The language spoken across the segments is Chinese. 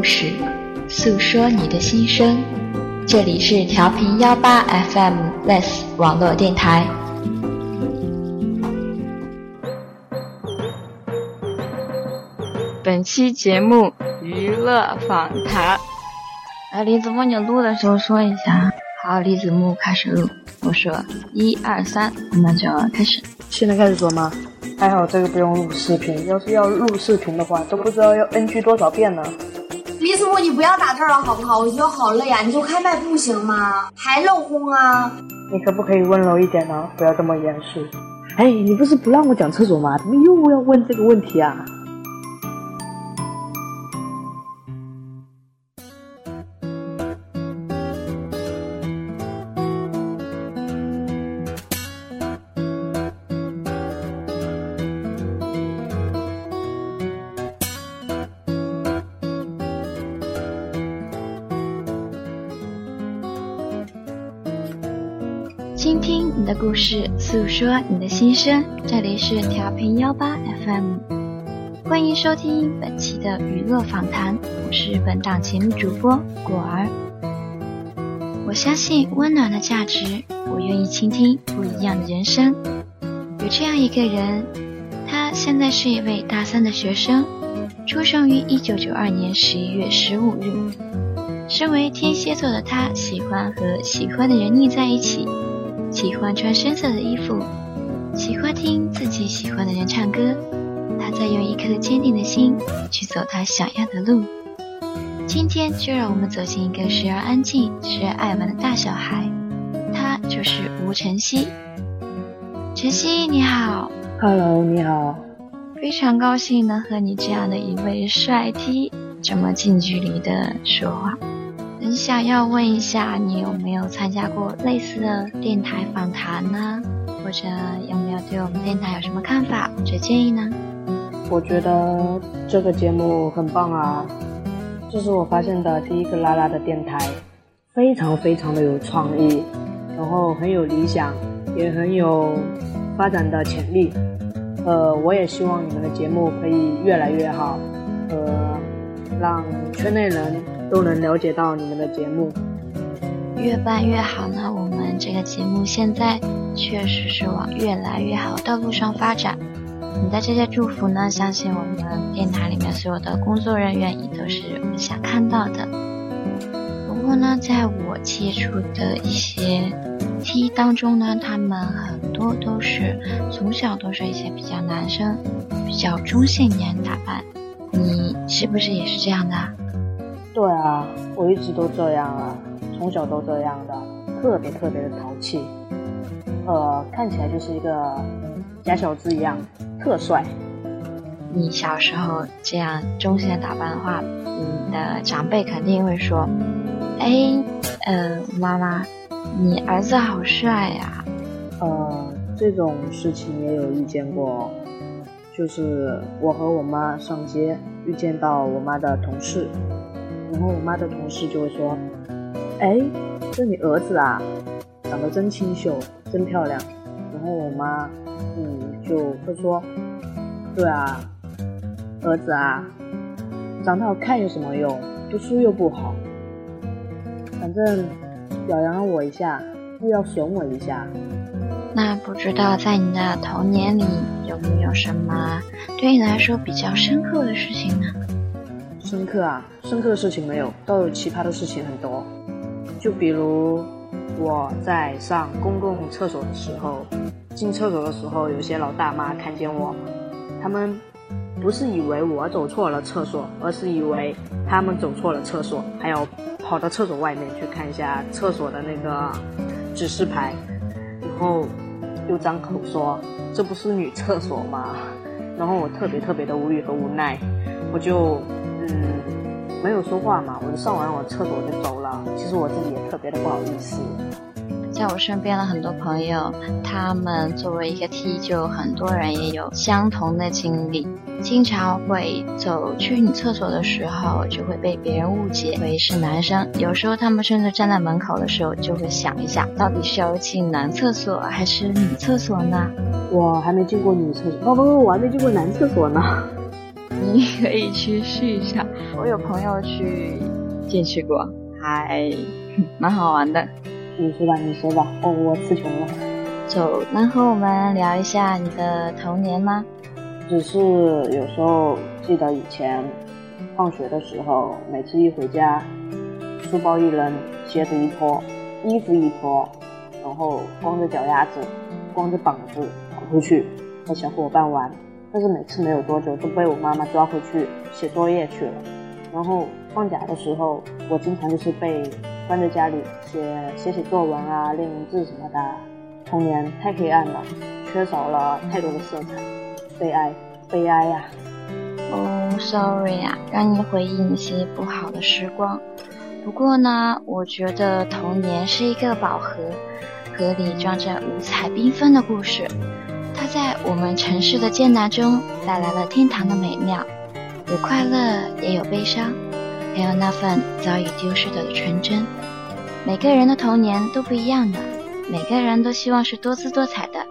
故事，诉说你的心声。这里是调频幺八 FM Less 网络电台。本期节目娱乐访谈。哎，李子木，你录的时候说一下。好，李子木开始录。我说一二三，我们就开始。现在开始说吗？还好这个不用录视频，要是要录视频的话，都不知道要 NG 多少遍呢。师傅，你不要打字了好不好？我觉得好累啊！你就开麦不行吗？还漏风啊！你可不可以温柔一点呢？不要这么严肃。哎，你不是不让我讲厕所吗？怎么又要问这个问题啊？你的故事，诉说你的心声。这里是调频幺八 FM，欢迎收听本期的娱乐访谈。我是本档节目主播果儿。我相信温暖的价值，我愿意倾听不一样的人生。有这样一个人，他现在是一位大三的学生，出生于一九九二年十一月十五日。身为天蝎座的他，喜欢和喜欢的人腻在一起。喜欢穿深色的衣服，喜欢听自己喜欢的人唱歌。他在用一颗坚定的心去走他想要的路。今天就让我们走进一个时而安静、时而爱玩的大小孩。他就是吴晨曦。晨曦，你好。Hello，你好。非常高兴能和你这样的一位帅 T 这么近距离的说话。很想要问一下，你有没有参加过类似的电台访谈呢？或者有没有对我们电台有什么看法或者建议呢？我觉得这个节目很棒啊，这是我发现的第一个拉拉的电台，非常非常的有创意，然后很有理想，也很有发展的潜力。呃，我也希望你们的节目可以越来越好，呃，让圈内人。都能了解到你们的节目，越办越好呢。我们这个节目现在确实是往越来越好道路上发展。你的这些祝福呢，相信我们电台里面所有的工作人员也都是想看到的。不过呢，在我接触的一些 T 当中呢，他们很多都是从小都是一些比较男生，比较中性一点打扮。你是不是也是这样的？对啊，我一直都这样啊，从小都这样的，特别特别的淘气，呃，看起来就是一个假小子一样，特帅。你小时候这样中性的打扮的话，你的长辈肯定会说：“哎，呃，妈妈，你儿子好帅呀。”呃，这种事情也有遇见过，就是我和我妈上街遇见到我妈的同事。然后我妈的同事就会说：“哎，这你儿子啊，长得真清秀，真漂亮。”然后我妈，嗯，就会说：“对啊，儿子啊，长得好看有什么用？读书又不好，反正表扬了我一下，又要损我一下。”那不知道在你的童年里有没有什么对你来说比较深刻的事情呢？深刻啊，深刻的事情没有，倒有奇葩的事情很多。就比如我在上公共厕所的时候，进厕所的时候，有些老大妈看见我，他们不是以为我走错了厕所，而是以为他们走错了厕所，还要跑到厕所外面去看一下厕所的那个指示牌，然后又张口说这不是女厕所吗？然后我特别特别的无语和无奈，我就。嗯，没有说话嘛，我就上完我厕所我就走了。其实我自己也特别的不好意思。在我身边的很多朋友，他们作为一个 T，就很多人也有相同的经历，经常会走去女厕所的时候，就会被别人误解为是男生。有时候他们甚至站在门口的时候，就会想一想，到底是要进男厕所还是女厕所呢？我还没进过女厕所，不不不，我还没进过男厕所呢。你你可以去试一下。我有朋友去进去过，还蛮好玩的。你说吧，你说吧。哦，我词穷了。走能和我们聊一下你的童年吗？只是有时候记得以前放学的时候，每次一回家，书包一扔，鞋子一脱，衣服一脱，然后光着脚丫子，光着膀子跑出去和小伙伴玩。但是每次没有多久，都被我妈妈抓回去写作业去了。然后放假的时候，我经常就是被关在家里写写写作文啊、练文字什么的。童年太黑暗了，缺少了太多的色彩，悲哀，悲哀呀！哦，sorry 呀，让你回忆那些不好的时光。不过呢，我觉得童年是一个宝盒，盒里装着五彩缤纷的故事。它在我们城市的艰难中带来了天堂的美妙，有快乐也有悲伤，还有那份早已丢失的纯真。每个人的童年都不一样的，每个人都希望是多姿多彩的。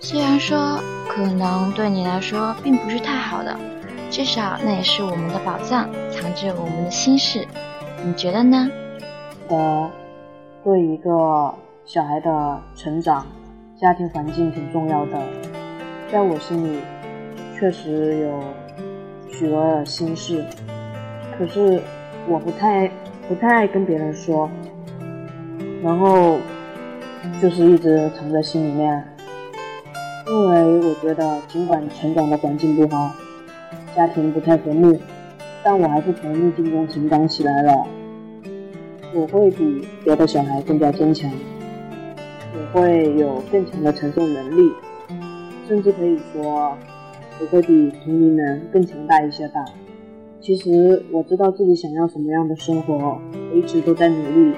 虽然说可能对你来说并不是太好的，至少那也是我们的宝藏，藏着我们的心事。你觉得呢？呃，对一个小孩的成长。家庭环境挺重要的，在我心里确实有许多的心事，可是我不太不太爱跟别人说，然后就是一直藏在心里面，因为我觉得尽管成长的环境不好，家庭不太和睦，但我还是从逆境中成长起来了，我会比别的小孩更加坚强。会有更强的承受能力，甚至可以说，我会比同龄人更强大一些吧。其实我知道自己想要什么样的生活，我一直都在努力。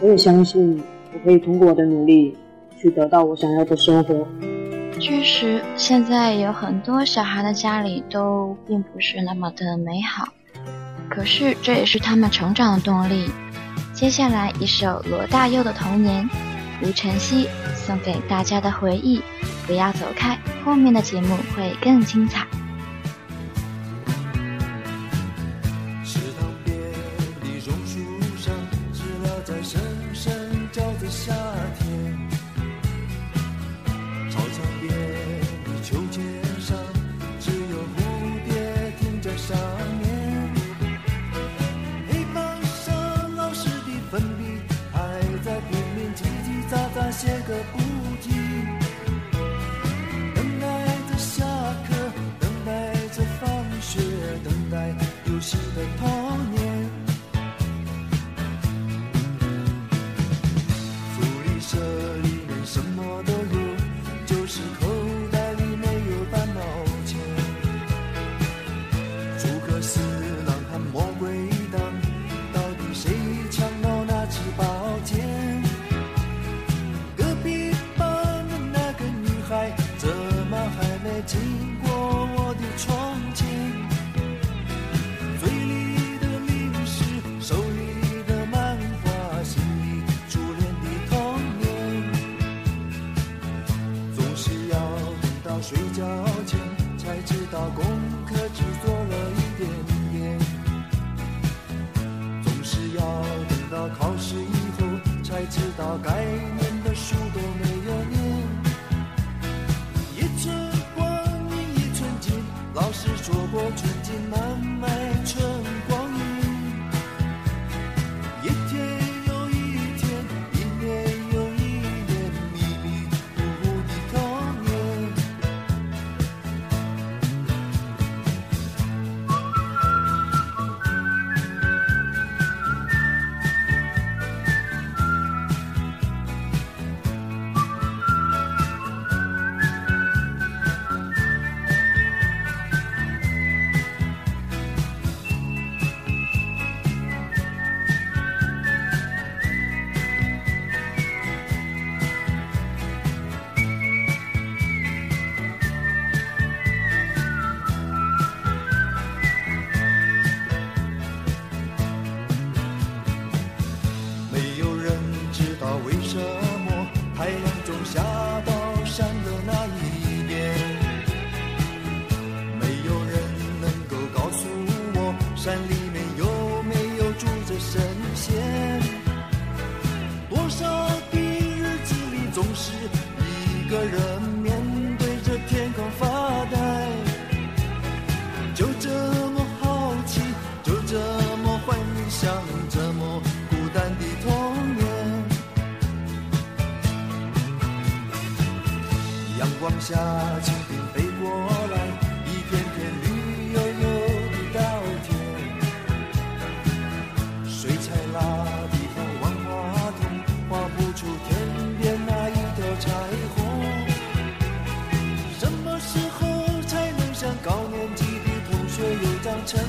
我也相信我可以通过我的努力去得到我想要的生活。确实，现在有很多小孩的家里都并不是那么的美好，可是这也是他们成长的动力。接下来一首罗大佑的《童年》。吴晨曦送给大家的回忆不要走开后面的节目会更精彩。池塘边的榕树上知了在声声叫着夏天。操场边的秋千上只有蝴蝶停在上像，这么孤单的童年。阳光下，蜻蜓飞过来，一片片绿油油的稻田。水彩蜡笔和万花筒，画不出天边那一条彩虹。什么时候才能像高年级的同学有张成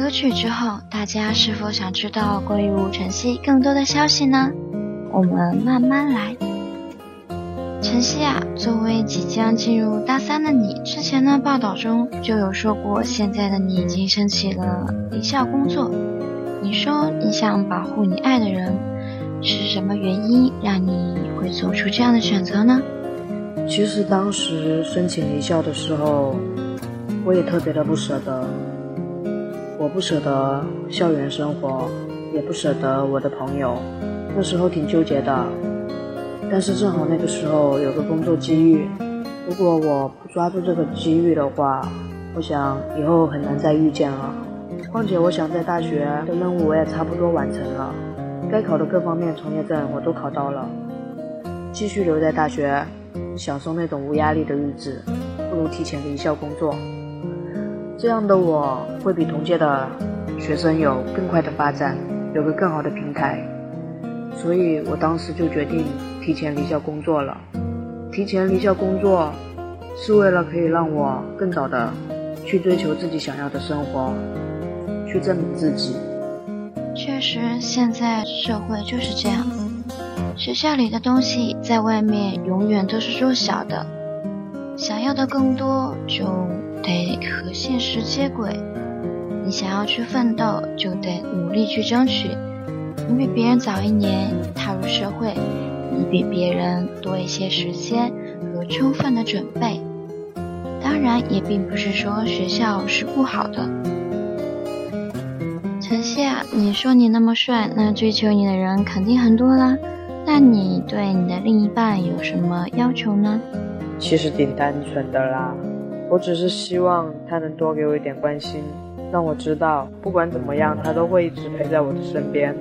歌曲之后，大家是否想知道关于吴晨曦更多的消息呢？我们慢慢来。晨曦啊，作为即将进入大三的你，之前呢报道中就有说过，现在的你已经申请了离校工作。你说你想保护你爱的人，是什么原因让你会做出这样的选择呢？其实当时申请离校的时候，我也特别的不舍得。我不舍得校园生活，也不舍得我的朋友，那时候挺纠结的。但是正好那个时候有个工作机遇，如果我不抓住这个机遇的话，我想以后很难再遇见了。况且我想在大学的任务我也差不多完成了，该考的各方面从业证我都考到了，继续留在大学，享受那种无压力的日子，不如提前离校工作。这样的我会比同届的学生有更快的发展，有个更好的平台，所以我当时就决定提前离校工作了。提前离校工作，是为了可以让我更早的去追求自己想要的生活，去证明自己。确实，现在社会就是这样，学校里的东西在外面永远都是弱小的，想要的更多就得和现实接轨。你想要去奋斗，就得努力去争取。你比别人早一年踏入社会，你比别人多一些时间和充分的准备。当然，也并不是说学校是不好的。晨曦啊，你说你那么帅，那追求你的人肯定很多啦。那你对你的另一半有什么要求呢？其实挺单纯的啦，我只是希望他能多给我一点关心，让我知道不管怎么样，他都会一直陪在我的身边。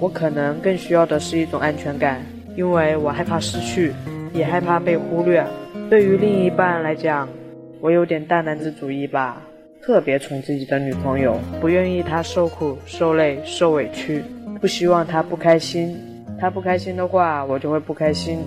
我可能更需要的是一种安全感，因为我害怕失去，也害怕被忽略。对于另一半来讲，我有点大男子主义吧，特别宠自己的女朋友，不愿意她受苦、受累、受委屈，不希望她不开心。她不开心的话，我就会不开心。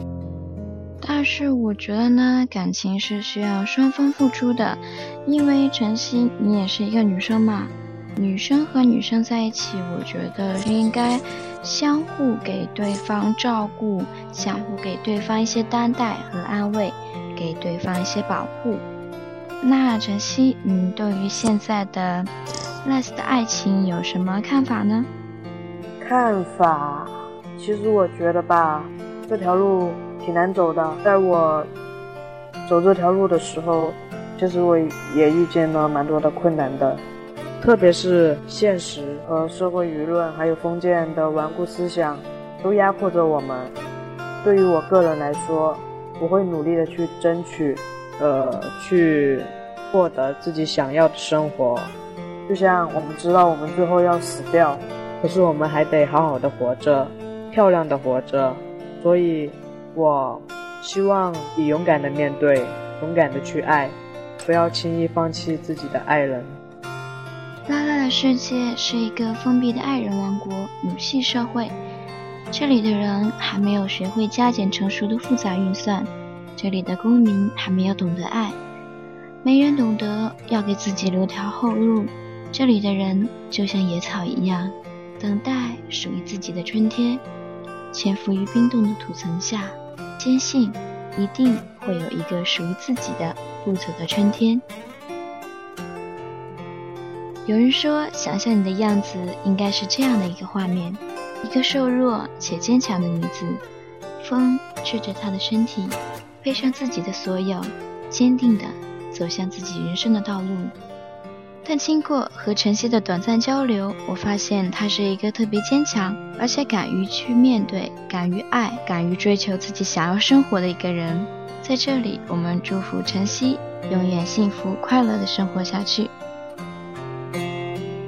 但是我觉得呢，感情是需要双方付出的，因为晨曦你也是一个女生嘛，女生和女生在一起，我觉得应该相互给对方照顾，相互给对方一些担待和安慰，给对方一些保护。那晨曦，你对于现在的 Les 的爱情有什么看法呢？看法，其实我觉得吧，这条路挺难走的。在我走这条路的时候，其实我也遇见了蛮多的困难的，特别是现实和社会舆论，还有封建的顽固思想，都压迫着我们。对于我个人来说，我会努力的去争取，呃，去获得自己想要的生活。就像我们知道，我们最后要死掉。可是我们还得好好的活着，漂亮的活着。所以，我希望你勇敢的面对，勇敢的去爱，不要轻易放弃自己的爱人。拉拉的世界是一个封闭的爱人王国，母系社会。这里的人还没有学会加减乘除的复杂运算，这里的公民还没有懂得爱。没人懂得要给自己留条后路。这里的人就像野草一样，等待属于自己的春天。潜伏于冰冻的土层下，坚信一定会有一个属于自己的不走的春天。有人说，想象你的样子应该是这样的一个画面：一个瘦弱且坚强的女子，风吹着她的身体，背上自己的所有，坚定地走向自己人生的道路。但经过和晨曦的短暂交流，我发现她是一个特别坚强，而且敢于去面对、敢于爱、敢于追求自己想要生活的一个人。在这里，我们祝福晨曦永远幸福快乐的生活下去。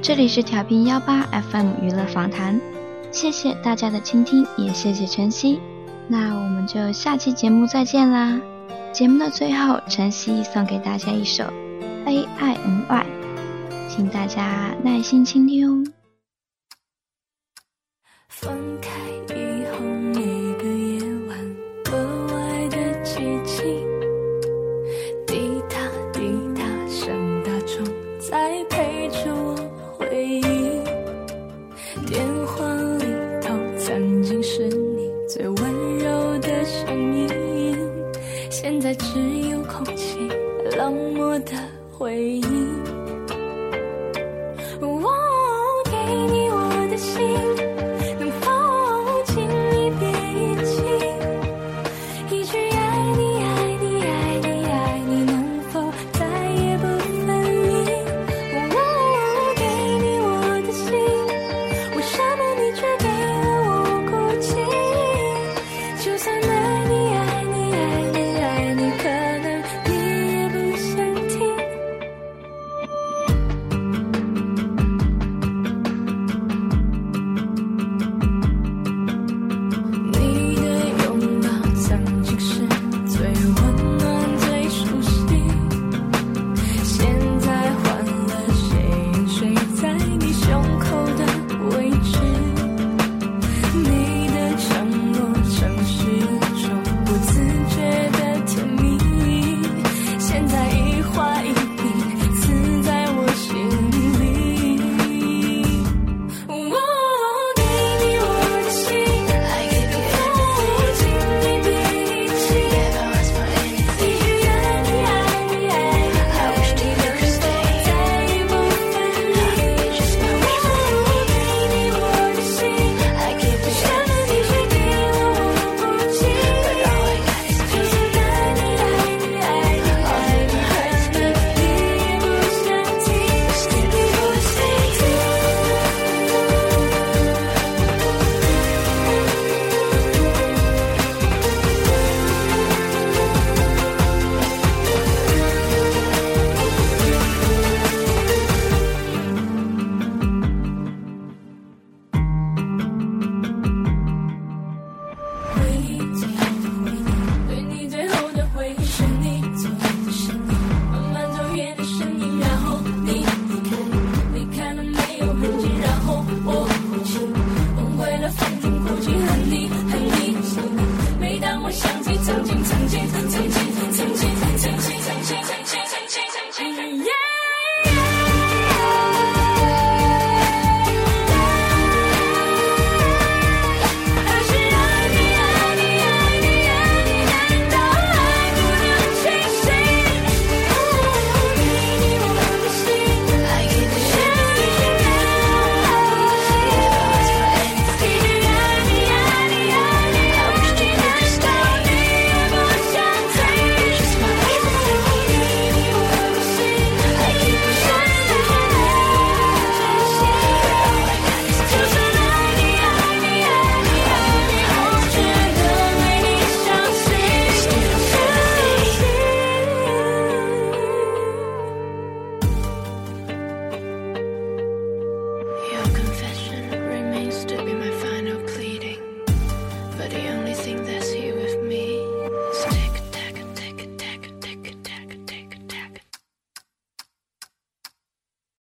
这里是调频幺八 FM 娱乐访谈，谢谢大家的倾听，也谢谢晨曦。那我们就下期节目再见啦！节目的最后，晨曦送给大家一首 A I N Y，请大家耐心倾听哦。